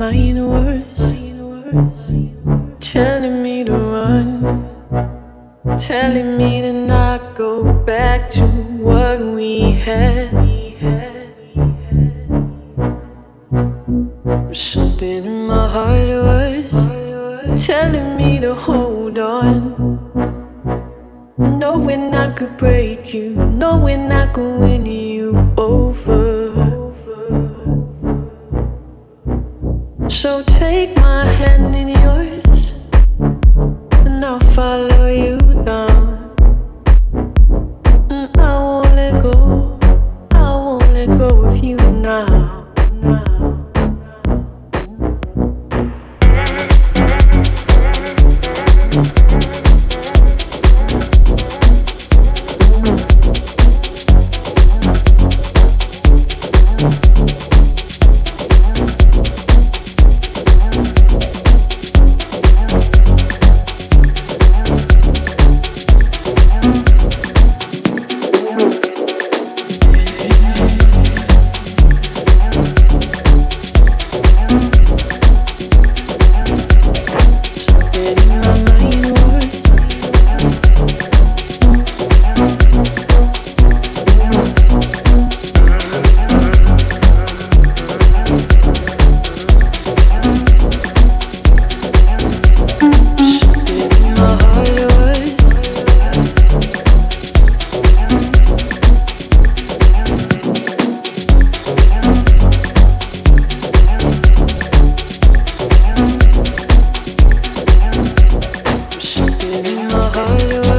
mind was telling me to run, telling me to not go back to what we had. Something in my heart was telling me to hold on. Knowing I could break you, knowing I could win you over. So take my hand in yours, and I'll follow you heart. Oh.